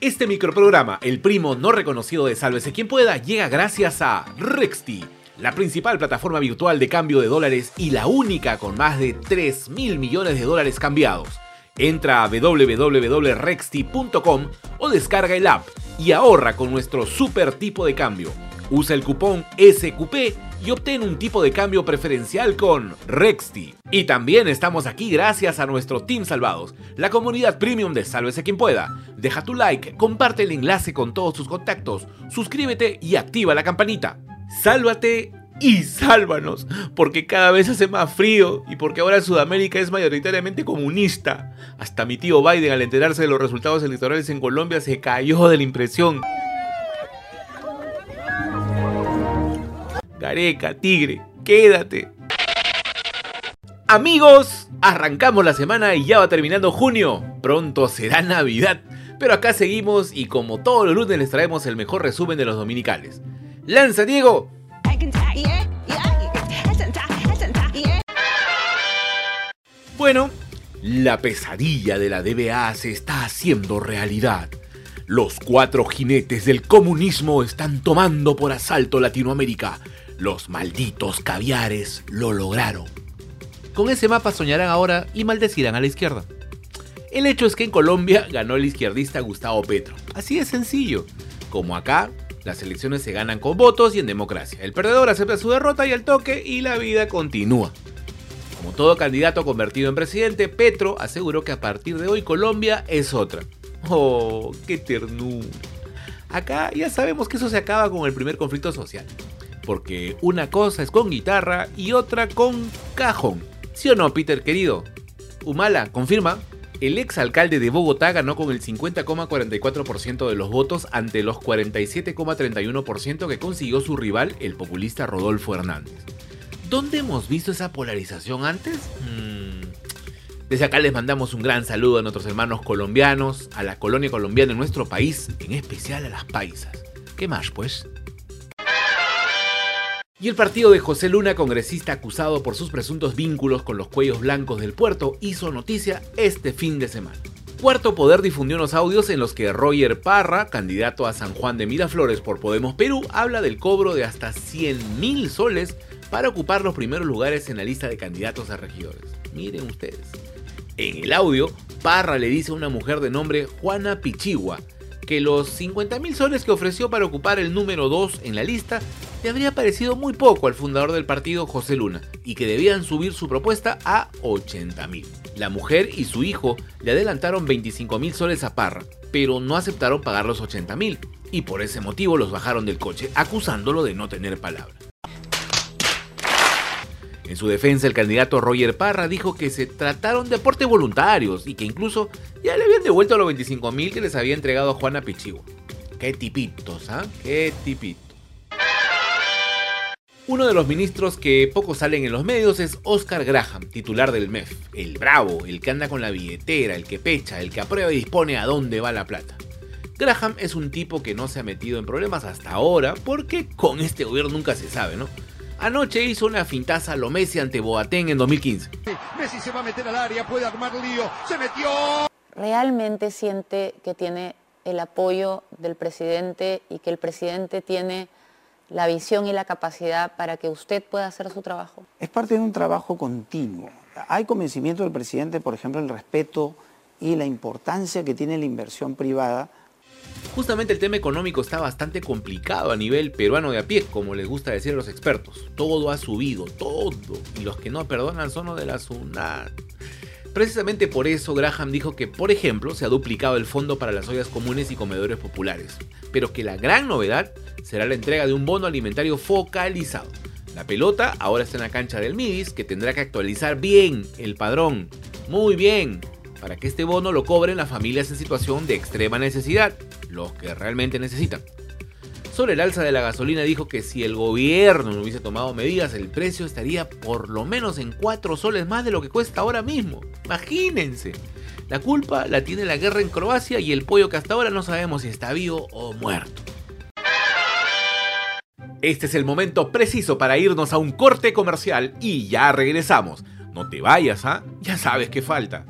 Este microprograma, el primo no reconocido de Sálvese quien pueda, llega gracias a Rexti, la principal plataforma virtual de cambio de dólares y la única con más de 3 mil millones de dólares cambiados. Entra a www.rexti.com o descarga el app y ahorra con nuestro super tipo de cambio. Usa el cupón SQP y obtén un tipo de cambio preferencial con Rexti. Y también estamos aquí gracias a nuestro Team Salvados, la comunidad premium de Sálvese quien pueda. Deja tu like, comparte el enlace con todos tus contactos, suscríbete y activa la campanita. Sálvate y sálvanos, porque cada vez hace más frío y porque ahora Sudamérica es mayoritariamente comunista. Hasta mi tío Biden al enterarse de los resultados electorales en Colombia se cayó de la impresión. Gareca, tigre, quédate. Amigos, arrancamos la semana y ya va terminando junio. Pronto será Navidad. Pero acá seguimos y como todos los lunes les traemos el mejor resumen de los dominicales. ¡Lanza, Diego! Bueno, la pesadilla de la DBA se está haciendo realidad. Los cuatro jinetes del comunismo están tomando por asalto Latinoamérica. Los malditos caviares lo lograron. Con ese mapa soñarán ahora y maldecirán a la izquierda. El hecho es que en Colombia ganó el izquierdista Gustavo Petro. Así de sencillo. Como acá, las elecciones se ganan con votos y en democracia. El perdedor acepta su derrota y el toque y la vida continúa. Como todo candidato convertido en presidente, Petro aseguró que a partir de hoy Colombia es otra. Oh, qué ternura. Acá ya sabemos que eso se acaba con el primer conflicto social. Porque una cosa es con guitarra y otra con cajón. ¿Sí o no, Peter querido? Humala, confirma. El ex alcalde de Bogotá ganó con el 50,44% de los votos ante los 47,31% que consiguió su rival, el populista Rodolfo Hernández. ¿Dónde hemos visto esa polarización antes? Hmm. Desde acá les mandamos un gran saludo a nuestros hermanos colombianos, a la colonia colombiana en nuestro país, en especial a las paisas. ¿Qué más, pues? Y el partido de José Luna, congresista acusado por sus presuntos vínculos con los cuellos blancos del puerto, hizo noticia este fin de semana. Cuarto Poder difundió unos audios en los que Roger Parra, candidato a San Juan de Miraflores por Podemos Perú, habla del cobro de hasta 100 mil soles para ocupar los primeros lugares en la lista de candidatos a regidores. Miren ustedes. En el audio, Parra le dice a una mujer de nombre Juana Pichigua que los 50 mil soles que ofreció para ocupar el número 2 en la lista le habría parecido muy poco al fundador del partido José Luna y que debían subir su propuesta a 80 mil. La mujer y su hijo le adelantaron 25 mil soles a Parra, pero no aceptaron pagar los 80 mil y por ese motivo los bajaron del coche acusándolo de no tener palabra. En su defensa, el candidato Roger Parra dijo que se trataron de aportes voluntarios y que incluso ya le habían devuelto los 25 mil que les había entregado a Juana Pichigua. Qué tipitos, ¿ah? Qué tipitos. Uno de los ministros que poco salen en los medios es Oscar Graham, titular del MEF. El bravo, el que anda con la billetera, el que pecha, el que aprueba y dispone a dónde va la plata. Graham es un tipo que no se ha metido en problemas hasta ahora porque con este gobierno nunca se sabe, ¿no? Anoche hizo una fintaza a lo Messi ante Boateng en 2015. Messi se va a meter al área, puede armar lío, se metió. ¿Realmente siente que tiene el apoyo del presidente y que el presidente tiene la visión y la capacidad para que usted pueda hacer su trabajo? Es parte de un trabajo continuo. Hay convencimiento del presidente, por ejemplo, el respeto y la importancia que tiene la inversión privada Justamente el tema económico está bastante complicado a nivel peruano de a pie, como les gusta decir a los expertos. Todo ha subido, todo. Y los que no perdonan son los de la SUNAT. Precisamente por eso Graham dijo que, por ejemplo, se ha duplicado el fondo para las ollas comunes y comedores populares, pero que la gran novedad será la entrega de un bono alimentario focalizado. La pelota ahora está en la cancha del MIDIS, que tendrá que actualizar bien el padrón. Muy bien, para que este bono lo cobren las familias en situación de extrema necesidad, los que realmente necesitan. Sobre el alza de la gasolina dijo que si el gobierno no hubiese tomado medidas, el precio estaría por lo menos en 4 soles más de lo que cuesta ahora mismo. Imagínense. La culpa la tiene la guerra en Croacia y el pollo que hasta ahora no sabemos si está vivo o muerto. Este es el momento preciso para irnos a un corte comercial y ya regresamos. No te vayas, ¿ah? Ya sabes qué falta.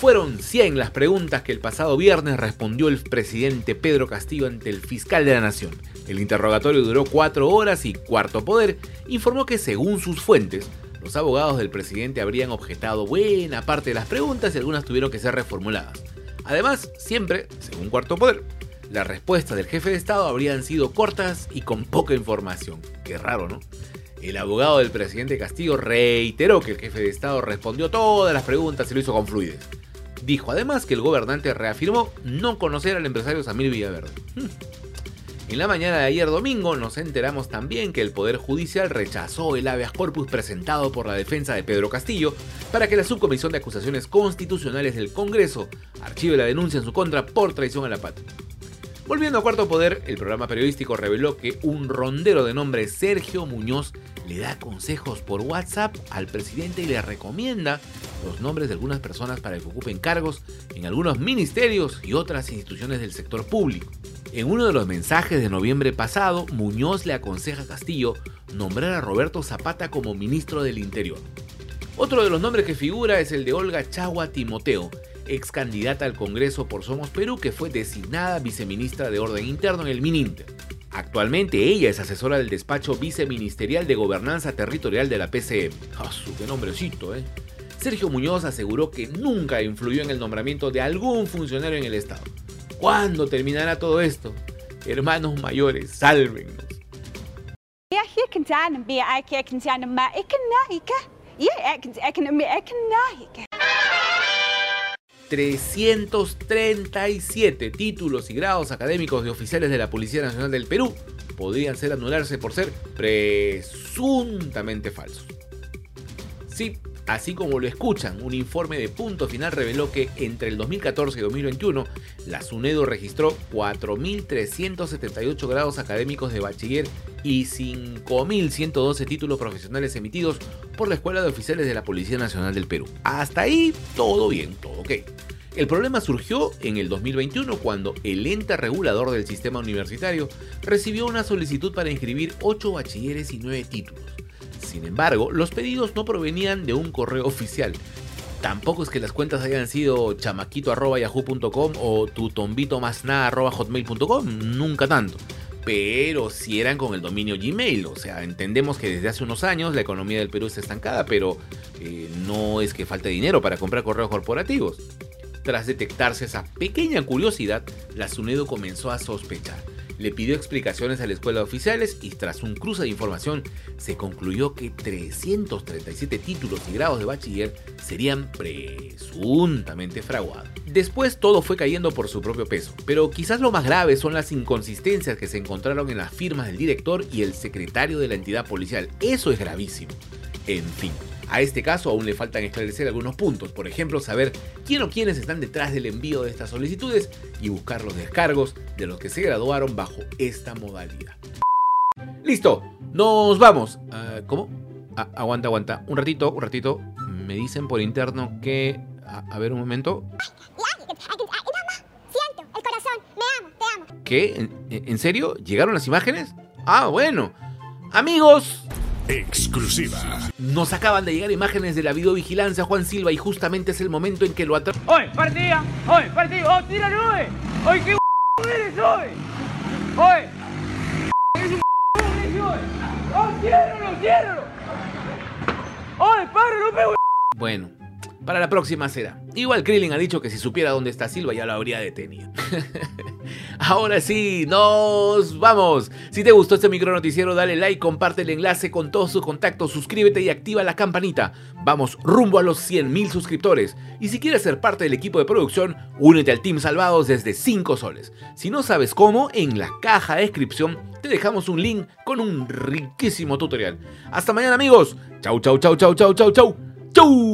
Fueron 100 las preguntas que el pasado viernes respondió el presidente Pedro Castillo ante el fiscal de la Nación. El interrogatorio duró 4 horas y Cuarto Poder informó que según sus fuentes, los abogados del presidente habrían objetado buena parte de las preguntas y algunas tuvieron que ser reformuladas. Además, siempre, según Cuarto Poder, las respuestas del jefe de Estado habrían sido cortas y con poca información. Qué raro, ¿no? El abogado del presidente Castillo reiteró que el jefe de Estado respondió todas las preguntas y lo hizo con fluidez. Dijo además que el gobernante reafirmó no conocer al empresario Samir Villaverde. En la mañana de ayer domingo nos enteramos también que el Poder Judicial rechazó el habeas corpus presentado por la defensa de Pedro Castillo para que la Subcomisión de Acusaciones Constitucionales del Congreso archive la denuncia en su contra por traición a la patria. Volviendo a Cuarto Poder, el programa periodístico reveló que un rondero de nombre Sergio Muñoz le da consejos por WhatsApp al presidente y le recomienda los nombres de algunas personas para que ocupen cargos en algunos ministerios y otras instituciones del sector público. En uno de los mensajes de noviembre pasado, Muñoz le aconseja a Castillo nombrar a Roberto Zapata como ministro del Interior. Otro de los nombres que figura es el de Olga Chagua Timoteo, ex candidata al Congreso por Somos Perú, que fue designada viceministra de Orden Interno en el MININTER. Actualmente ella es asesora del despacho viceministerial de Gobernanza Territorial de la PCM. ¡Ah, su qué nombrecito, eh! Sergio Muñoz aseguró que nunca influyó en el nombramiento de algún funcionario en el Estado. ¿Cuándo terminará todo esto? Hermanos mayores, sálvennos. 337 títulos y grados académicos de oficiales de la Policía Nacional del Perú podrían ser anularse por ser presuntamente falsos. Sí, así como lo escuchan, un informe de punto final reveló que entre el 2014 y 2021 la SUNEDO registró 4.378 grados académicos de bachiller y 5.112 títulos profesionales emitidos por la Escuela de Oficiales de la Policía Nacional del Perú. Hasta ahí todo bien, todo ok. El problema surgió en el 2021 cuando el ente regulador del sistema universitario recibió una solicitud para inscribir 8 bachilleres y 9 títulos. Sin embargo, los pedidos no provenían de un correo oficial. Tampoco es que las cuentas hayan sido chamaquito.yahoo.com o tutombitomasna.hotmail.com, nunca tanto pero si eran con el dominio Gmail. O sea, entendemos que desde hace unos años la economía del Perú está estancada, pero eh, no es que falte dinero para comprar correos corporativos. Tras detectarse esa pequeña curiosidad, la SUNEDO comenzó a sospechar le pidió explicaciones a la escuela de oficiales y tras un cruce de información se concluyó que 337 títulos y grados de bachiller serían presuntamente fraguados. Después todo fue cayendo por su propio peso, pero quizás lo más grave son las inconsistencias que se encontraron en las firmas del director y el secretario de la entidad policial. Eso es gravísimo. En fin, a este caso aún le faltan esclarecer algunos puntos, por ejemplo, saber quién o quiénes están detrás del envío de estas solicitudes y buscar los descargos de los que se graduaron bajo esta modalidad. Listo, nos vamos. Ah, ¿Cómo? Ah, aguanta, aguanta. Un ratito, un ratito. Me dicen por interno que... A, ver un momento. Siento, el corazón, me amo, te amo. ¿Qué? ¿En serio? ¿Llegaron las imágenes? Ah, bueno. Amigos, exclusiva. Nos acaban de llegar imágenes de la videovigilancia Juan Silva y justamente es el momento en que lo atrapa. ¡Hoy, partida! ¡Hoy, partida! ¡Oh, tíralo, hoy! ¡Hoy, qué eres hoy! ¡Hoy! ¡Eres un eres hoy! ¡Oh, ciérralo, ciérralo! ¡Hoy, páralo, pego! Bueno, para la próxima será. Igual Krillin ha dicho que si supiera dónde está Silva ya lo habría detenido. Ahora sí, nos vamos. Si te gustó este micro noticiero, dale like, comparte el enlace con todos sus contactos, suscríbete y activa la campanita. Vamos rumbo a los 100.000 suscriptores. Y si quieres ser parte del equipo de producción, únete al Team Salvados desde 5 soles. Si no sabes cómo, en la caja de descripción te dejamos un link con un riquísimo tutorial. Hasta mañana amigos. Chau, chau, chau, chau, chau, chau, chau. Chau.